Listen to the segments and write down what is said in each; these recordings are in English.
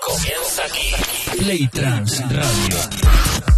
Comienza aquí. Play Trans Radio.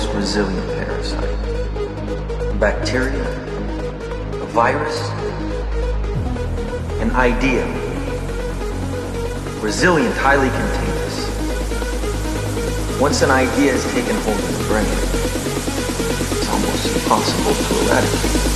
Most resilient parasite? Bacteria? A virus? An idea? Resilient, highly contagious. Once an idea has taken hold of the brain, it's almost impossible to eradicate.